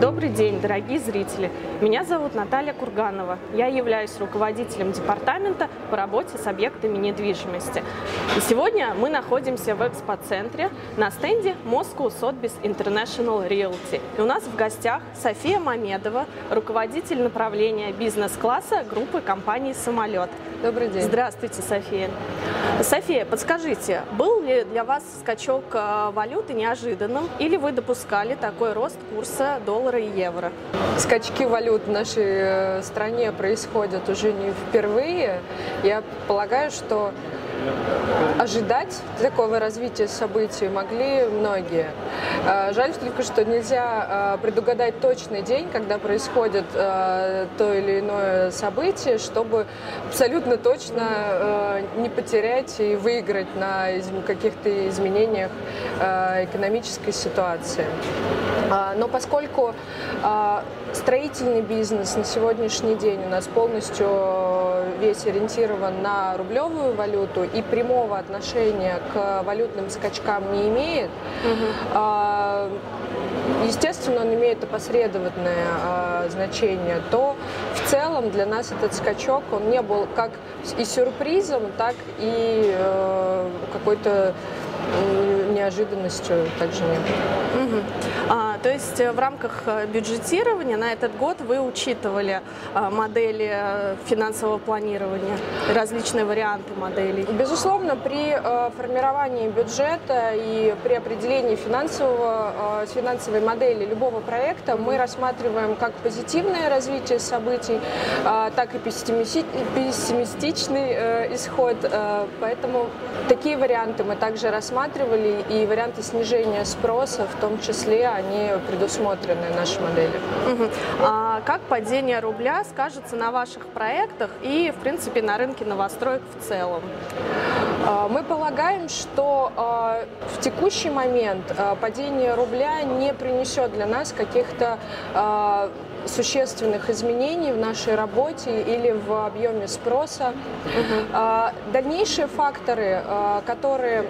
Добрый день, дорогие зрители! Меня зовут Наталья Курганова. Я являюсь руководителем департамента по работе с объектами недвижимости. И сегодня мы находимся в экспоцентре на стенде Moscow Sotheby's International Realty. И у нас в гостях София Мамедова, руководитель направления бизнес-класса группы компании «Самолет». Добрый день. Здравствуйте, София. София, подскажите, был ли для вас скачок э, валюты неожиданным или вы допускали такой рост курса доллара и евро? Скачки валют в нашей э, стране происходят уже не впервые. Я полагаю, что ожидать такого развития событий могли многие. А, жаль только, что нельзя а, предугадать точный день, когда происходит то или иное событие, чтобы абсолютно точно не потерять и выиграть на каких-то изменениях экономической ситуации. Но поскольку строительный бизнес на сегодняшний день у нас полностью весь ориентирован на рублевую валюту и прямого отношения к валютным скачкам не имеет, угу. естественно, он имеет опосредованное а, значение, то в целом для нас этот скачок, он не был как и сюрпризом, так и э, какой-то неожиданностью также не было. Угу. А, то есть э, в рамках э, бюджетирования на этот год вы учитывали а, модели э, финансового планирования, различные варианты моделей? Безусловно, при формировании бюджета и при определении финансового, финансовой модели любого проекта мы рассматриваем как позитивное развитие событий, так и пессимистичный исход. Поэтому такие варианты мы также рассматривали и варианты снижения спроса в том числе они предусмотрены нашей модели. Угу. А как падение рубля скажется на ваших проектах и, в принципе, на рынке новостроек в целом? А, мы полагаем, что а, в текущий момент а, падение рубля не принесет для нас каких-то существенных изменений в нашей работе или в объеме спроса. Угу. Дальнейшие факторы, которые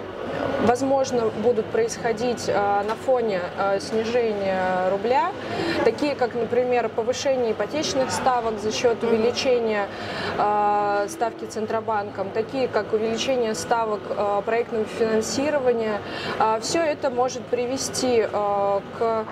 возможно, будут происходить э, на фоне снижения рубля, такие как, например, повышение ипотечных ставок за счет увеличения ставки Центробанком, такие как увеличение ставок проектного финансирования. Все это может привести к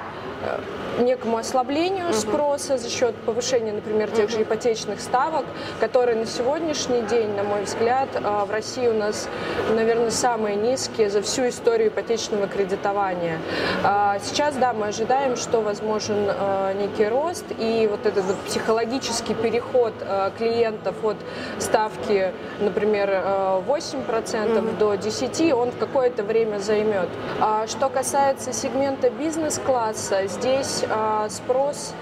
некому ослаблению спроса за счет повышения, например, тех же ипотечных ставок, которые на сегодняшний день, на мой взгляд, в России у нас, наверное, самые низкие за всю историю ипотечного кредитования. А, сейчас, да, мы ожидаем, что возможен а, некий рост, и вот этот вот психологический переход а, клиентов от ставки, например, 8% mm-hmm. до 10%, он в какое-то время займет. Что касается сегмента бизнес-класса, здесь спрос,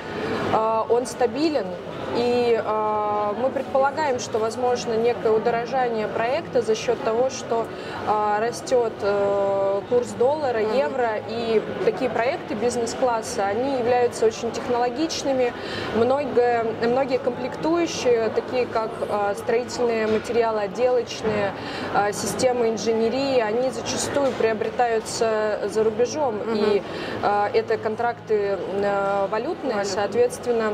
он стабилен, и э, мы предполагаем, что возможно некое удорожание проекта за счет того, что э, растет э, курс доллара, евро, и такие проекты бизнес-класса, они являются очень технологичными. Многое, многие комплектующие, такие как э, строительные материалы, отделочные, э, системы инженерии, они зачастую приобретаются за рубежом, угу. и э, это контракты э, валютные, Валют. соответственно,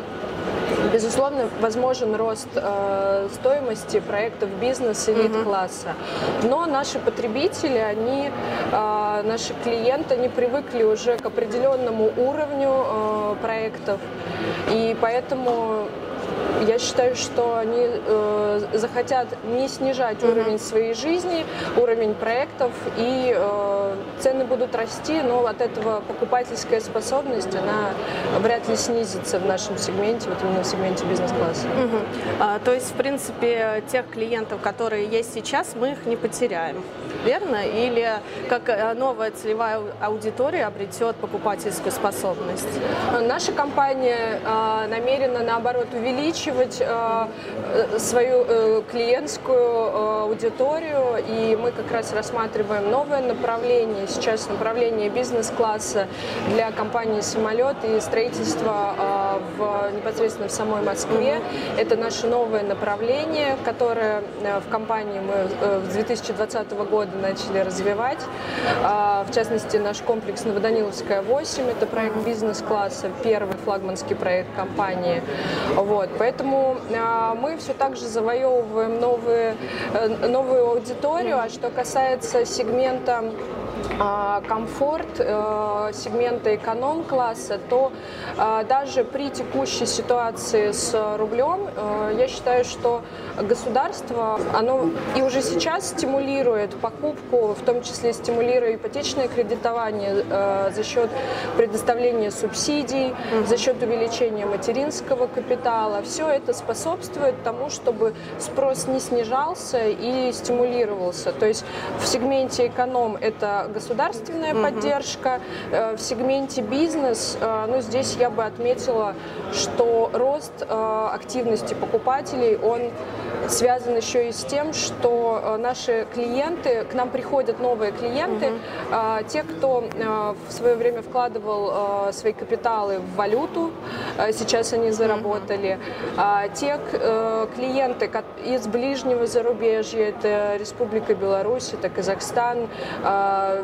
Безусловно, возможен рост э, стоимости проектов бизнес элит-класса. Но наши потребители, они, э, наши клиенты, они привыкли уже к определенному уровню э, проектов. И поэтому я считаю, что они э, захотят не снижать mm-hmm. уровень своей жизни, уровень проектов, и э, цены будут расти, но от этого покупательская способность, она вряд ли снизится в нашем сегменте, вот именно в сегменте бизнес-класса. Mm-hmm. А, то есть, в принципе, тех клиентов, которые есть сейчас, мы их не потеряем, верно? Или как э, новая целевая аудитория обретет покупательскую способность? Наша компания э, намерена, наоборот, увеличивать увеличивать э, э, свою э, клиентскую аудиторию, и мы как раз рассматриваем новое направление, сейчас направление бизнес-класса для компании «Самолет» и строительство в в, непосредственно в самой Москве. Это наше новое направление, которое э, в компании мы с 2020 года начали развивать. А, в частности, наш комплекс Новоданиловская 8, это проект бизнес-класса, первый флагманский проект компании. Вот, поэтому а, мы все так же завоевываем новые, новую аудиторию. А что касается сегмента а, комфорт э, сегмента эконом-класса, то а, даже при текущей ситуации с рублем, э, я считаю, что государство, оно и уже сейчас стимулирует покупку, в том числе стимулируя ипотечное кредитование э, за счет предоставления субсидий, за счет увеличения материнского капитала. Все это способствует тому, чтобы спрос не снижался и стимулировался. То есть в сегменте эконом это государственная угу. поддержка. Э, в сегменте бизнес, э, ну, здесь я бы отметила, что рост э, активности покупателей, он связан еще и с тем, что наши клиенты, к нам приходят новые клиенты, угу. те, кто в свое время вкладывал свои капиталы в валюту, сейчас они заработали. Угу. Те клиенты из ближнего зарубежья, это Республика Беларусь, это Казахстан,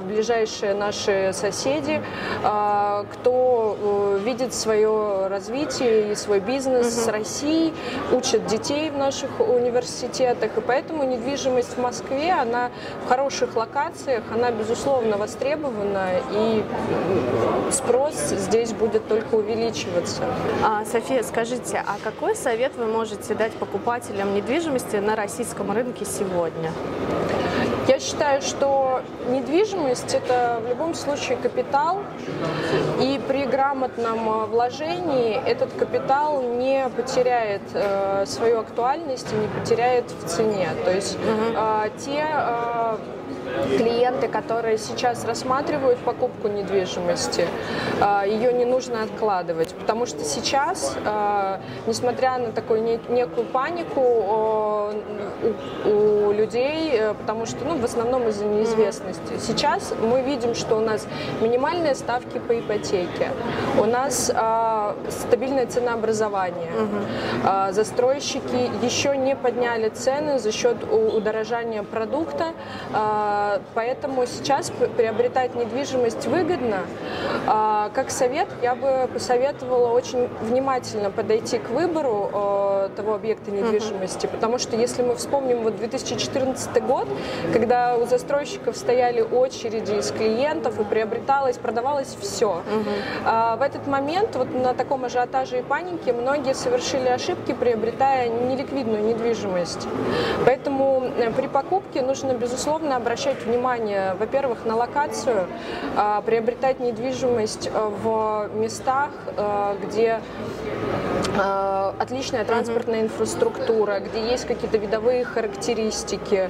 ближайшие наши соседи, а, кто э, видит свое развитие и свой бизнес угу. с Россией, учат детей в наших университетах, и поэтому недвижимость в Москве, она в хороших локациях, она безусловно востребована, и спрос здесь будет только увеличиваться. А, София, скажите, а какой совет вы можете дать покупателям недвижимости на российском рынке сегодня? Я считаю, что недвижимость – это в любом случае капитал, и при грамотном э, вложении этот капитал не потеряет э, свою актуальность и не потеряет в цене. То есть э, те э, клиенты, которые сейчас рассматривают покупку недвижимости, а, ее не нужно откладывать, потому что сейчас, а, несмотря на такую некую панику у людей, э, потому что, ну, в основном из-за неизвестности, сейчас мы видим, что у нас минимальные ставки по ипотеке, у нас а, стабильное ценообразование, застройщики еще не подняли цены за счет удорожания продукта, Поэтому сейчас приобретать недвижимость выгодно. А, как совет, я бы посоветовала очень внимательно подойти к выбору того объекта недвижимости, потому что если мы вспомним вот 2014 год, когда у застройщиков стояли очереди из клиентов и приобреталось, продавалось все. А, в этот момент вот на таком ажиотаже и панике многие совершили ошибки, приобретая неликвидную недвижимость. Поэтому э, при покупке нужно, безусловно, обращать внимание, во-первых, на локацию, а, приобретать недвижимость э, в местах, э, где отличная транспортная инфраструктура, где есть какие-то видовые характеристики,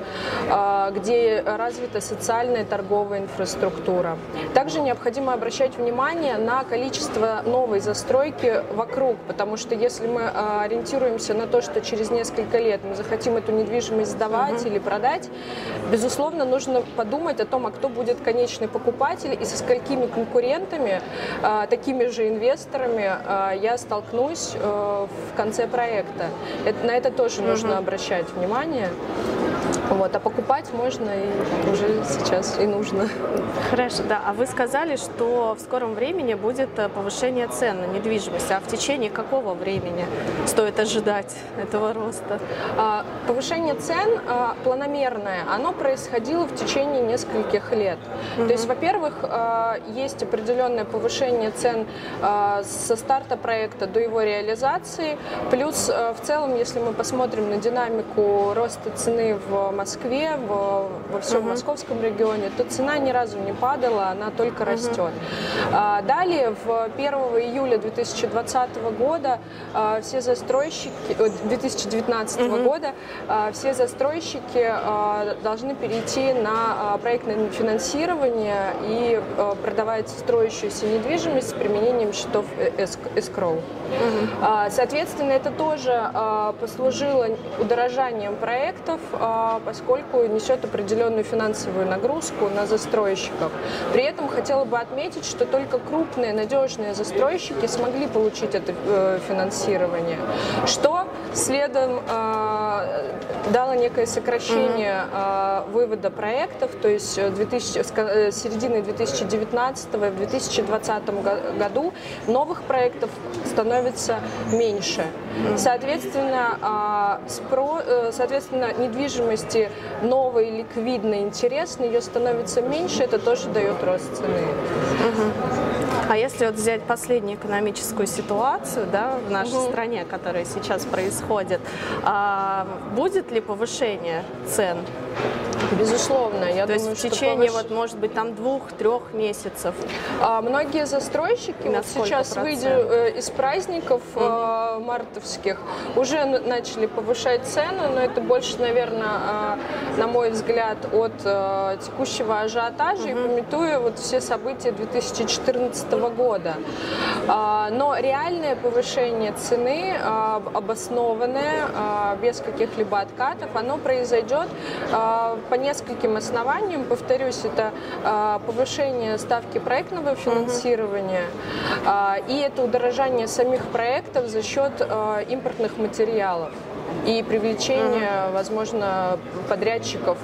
где развита социальная торговая инфраструктура. Также необходимо обращать внимание на количество новой застройки вокруг, потому что если мы ориентируемся на то, что через несколько лет мы захотим эту недвижимость сдавать или продать, безусловно, нужно подумать о том, а кто будет конечный покупатель и со сколькими конкурентами, такими же инвесторами я столкнусь э, в конце проекта. на это тоже нужно обращать внимание. Вот, а покупать можно и уже сейчас и нужно. Хорошо, да. А вы сказали, что в скором времени будет э, повышение цен на недвижимость. А в течение какого времени стоит ожидать этого роста? А, повышение цен а, планомерное, оно происходило в течение нескольких лет. Угу. То есть, во-первых, а, есть определенное повышение цен а, со старта проекта до его реализации. Плюс, в целом, если мы посмотрим на динамику роста цены в Москве, в, во всем uh-huh. московском регионе, то цена ни разу не падала, она только растет. А, далее, в 1 июля 2020 года все застройщики, 2019 uh-huh. года, все застройщики должны перейти на проектное финансирование и продавать строящуюся недвижимость с применением счетов. Угу. Соответственно, это тоже послужило удорожанием проектов, поскольку несет определенную финансовую нагрузку на застройщиков. При этом хотела бы отметить, что только крупные надежные застройщики смогли получить это э, финансирование, что следом дало некое сокращение э, вывода проектов, то есть 2000, э, середины 2019 и в 2020 году новых проектов становится меньше. Соответственно, э, спро, э, соответственно, недвижимости новой, ликвидной, интересной, ее становится меньше, это тоже дает рост цены. А если вот взять последнюю экономическую ситуацию да, в нашей угу. стране, которая сейчас происходит, а, будет ли повышение цен? Безусловно, я То думаю, есть в течение, повыш... вот, может быть, там двух-трех месяцев. А, многие застройщики вот сейчас, выйдя э, из праздников угу. э, мартовских, уже начали повышать цены, но это больше, наверное, э, на мой взгляд, от э, текущего ажиотажа угу. и пометуя вот все события 2014 года. А, но реальное повышение цены, а, обоснованное, а, без каких-либо откатов, оно произойдет по нескольким основаниям. Повторюсь, это повышение ставки проектного финансирования и это удорожание самих проектов за счет импортных материалов и привлечение, возможно, подрядчиков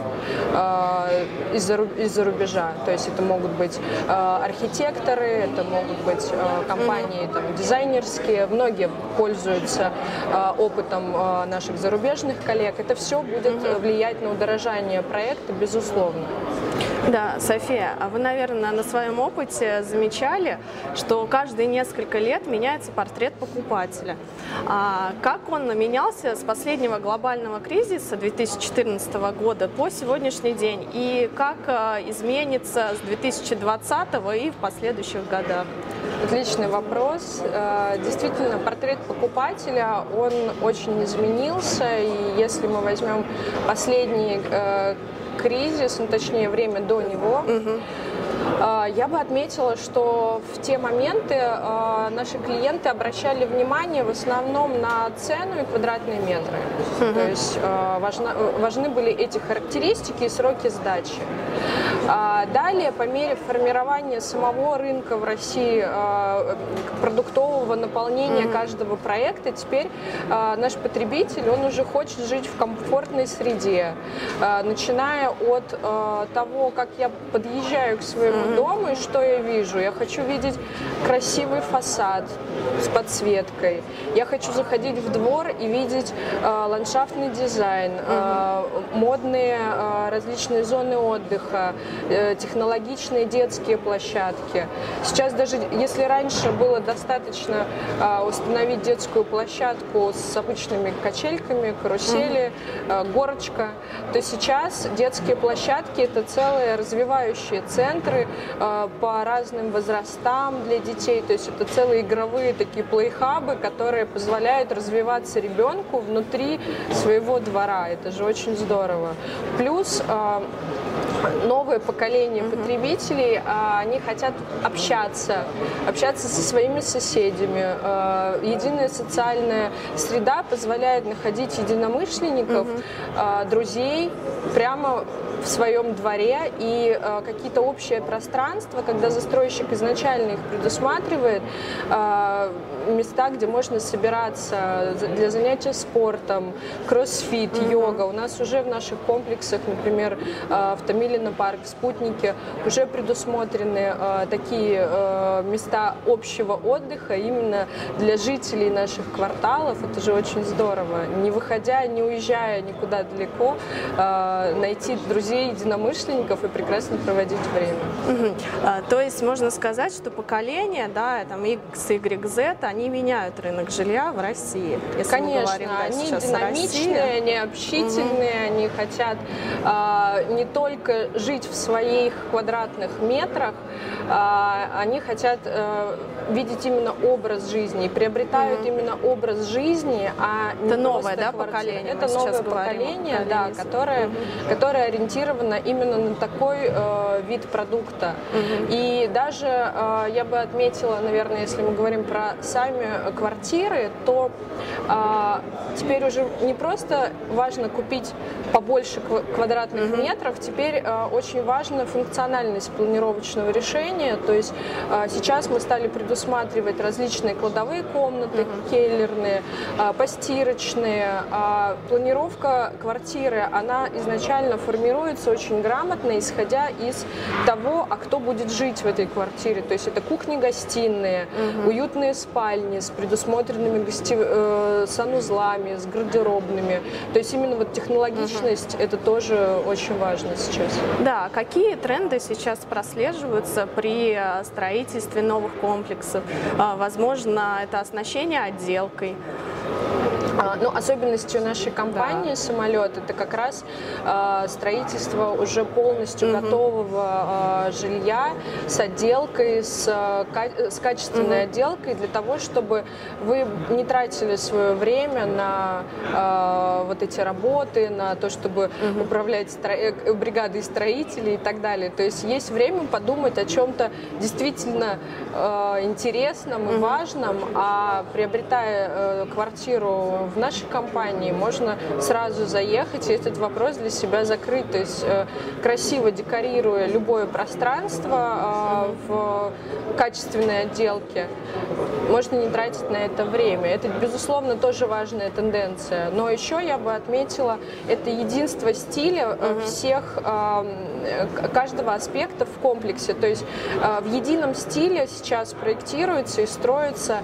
э, из-за, из-за рубежа. То есть это могут быть э, архитекторы, это могут быть э, компании там, дизайнерские. Многие пользуются э, опытом э, наших зарубежных коллег. Это все будет влиять на удорожание проекта, безусловно. Да, София, а вы, наверное, на своем опыте замечали, что каждые несколько лет меняется портрет покупателя. А как он менялся с последнего глобального кризиса 2014 года по сегодняшний день? И как а, изменится с 2020 и в последующих годах? Отличный вопрос. Э, действительно, портрет покупателя, он очень изменился. И если мы возьмем последние э, кризис, ну, точнее время до него, угу. Я бы отметила, что в те моменты а, наши клиенты обращали внимание в основном на цену и квадратные метры. Угу. То есть а, важно, важны были эти характеристики и сроки сдачи. Далее, по мере формирования самого рынка в России, продуктового наполнения угу. каждого проекта, теперь наш потребитель, он уже хочет жить в комфортной среде, начиная от того, как я подъезжаю к своему mm-hmm. дому и что я вижу. Я хочу видеть красивый фасад с подсветкой. Я хочу заходить в двор и видеть э, ландшафтный дизайн, э, модные э, различные зоны отдыха, э, технологичные детские площадки. Сейчас даже если раньше было достаточно э, установить детскую площадку с обычными качельками, карусели, э, горочка, то сейчас детские площадки это целые развивающие центры э, по разным возрастам для детей. То есть это целые игровые такие плейхабы, которые позволяют развиваться ребенку внутри своего двора. Это же очень здорово. Плюс э, новое поколение mm-hmm. потребителей, а, они хотят общаться, общаться со своими соседями. А, единая социальная среда позволяет находить единомышленников, mm-hmm. друзей прямо в своем дворе и э, какие-то общие пространства, когда застройщик изначально их предусматривает, э, места, где можно собираться для занятия спортом, кроссфит, mm-hmm. йога. У нас уже в наших комплексах, например, э, в Томилино парк, в Спутнике, уже предусмотрены э, такие э, места общего отдыха именно для жителей наших кварталов. Это же очень здорово. Не выходя, не уезжая никуда далеко, э, найти друзей друзей, единомышленников и прекрасно проводить время. Угу. А, то есть можно сказать, что поколение, да, там X, Y, Z, они меняют рынок жилья в России. Если Конечно, мы говорим, да, они динамичные, они общительные, угу. они хотят а, не только жить в своих квадратных метрах, а, они хотят а, видеть именно образ жизни, приобретают угу. именно образ жизни, а не Это новое, да, квартиры. поколение? Это новое поколение, да, которое, угу. которое ориентировано именно на такой э, вид продукта. Угу. И даже э, я бы отметила, наверное, если мы говорим про сами квартиры, то э, теперь уже не просто важно купить побольше квадратных угу. метров, теперь э, очень важна функциональность планировочного решения. То есть э, сейчас мы стали предусматривать различные кладовые комнаты, угу. келлерные, э, постирочные. Э, планировка квартиры, она изначально формируется очень грамотно, исходя из того, а кто будет жить в этой квартире. То есть это кухни-гостиные, угу. уютные спальни с предусмотренными гости... э, санузлами, с гардеробными. То есть именно вот технологичность угу. это тоже очень важно сейчас. Да, какие тренды сейчас прослеживаются при э, строительстве новых комплексов? А, возможно, это оснащение отделкой. А, ну, особенностью нашей компании да. самолет это как раз э, строительство уже полностью угу. готового э, жилья с отделкой, с, э, с качественной угу. отделкой для того, чтобы вы не тратили свое время на э, вот эти работы, на то, чтобы угу. управлять стро... Э, бригадой строителей и так далее. То есть есть время подумать о чем-то действительно э, интересном и угу. важном, а приобретая э, квартиру в нашей компании можно сразу заехать и этот вопрос для себя закрыть. То есть э, красиво декорируя любое пространство э, в качественной отделке, можно не тратить на это время. Это, безусловно, тоже важная тенденция. Но еще я бы отметила, это единство стиля э, всех, каждого аспекта в комплексе. То есть в едином стиле сейчас проектируется и строится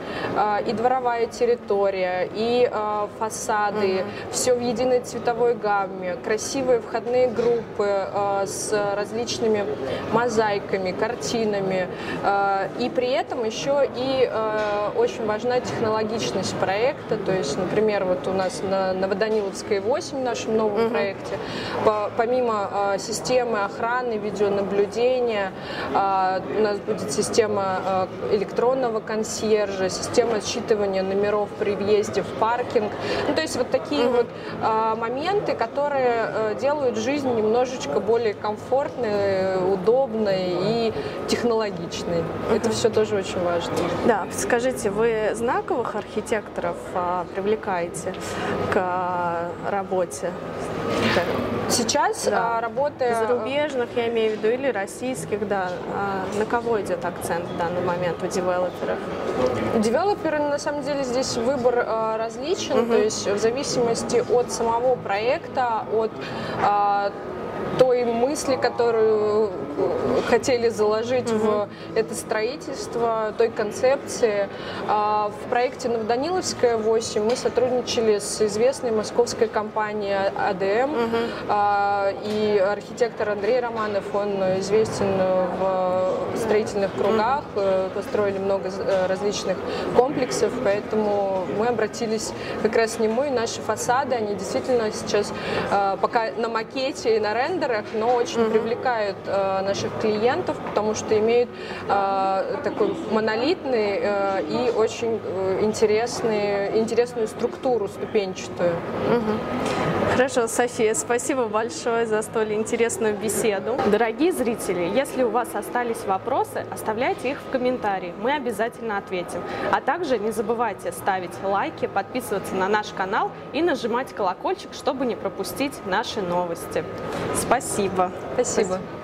и дворовая территория, и фасады, угу. все в единой цветовой гамме, красивые входные группы э, с различными мозаиками, картинами. Э, и при этом еще и э, очень важна технологичность проекта. То есть, например, вот у нас на Новоданиловской 8 в нашем новом угу. проекте, по, помимо э, системы охраны, видеонаблюдения, э, у нас будет система э, электронного консьержа, система считывания номеров при въезде в паркинг. Ну, то есть вот такие вот а, моменты, которые а, делают жизнь немножечко более комфортной, удобной и технологичной. Это все тоже очень важно. Да, скажите, вы знаковых архитекторов а, привлекаете к а, работе? Сейчас да. а, работая... Зарубежных, я имею в виду, или российских, да. А, на кого идет акцент в данный момент у девелоперов? Девелоперы, на самом деле, здесь выбор а, различен, угу. то есть в зависимости от самого проекта, от а, той мысли, которую хотели заложить угу. в это строительство, той концепции. А, в проекте Новоданиловская 8 мы сотрудничали с известной московской компанией АДМ, угу. и архитектор Андрей Романов, он известен в строительных кругах, построили много э, различных комплексов, поэтому мы обратились как раз к нему, и наши фасады, они действительно сейчас а, пока на макете и на рендерах, но очень угу. привлекают наших клиентов, потому что имеют э, такой монолитный э, и очень э, интересный, интересную структуру ступенчатую. Угу. Хорошо, София, спасибо большое за столь интересную беседу. Дорогие зрители, если у вас остались вопросы, оставляйте их в комментарии, мы обязательно ответим. А также не забывайте ставить лайки, подписываться на наш канал и нажимать колокольчик, чтобы не пропустить наши новости. Спасибо. Спасибо. Спасибо.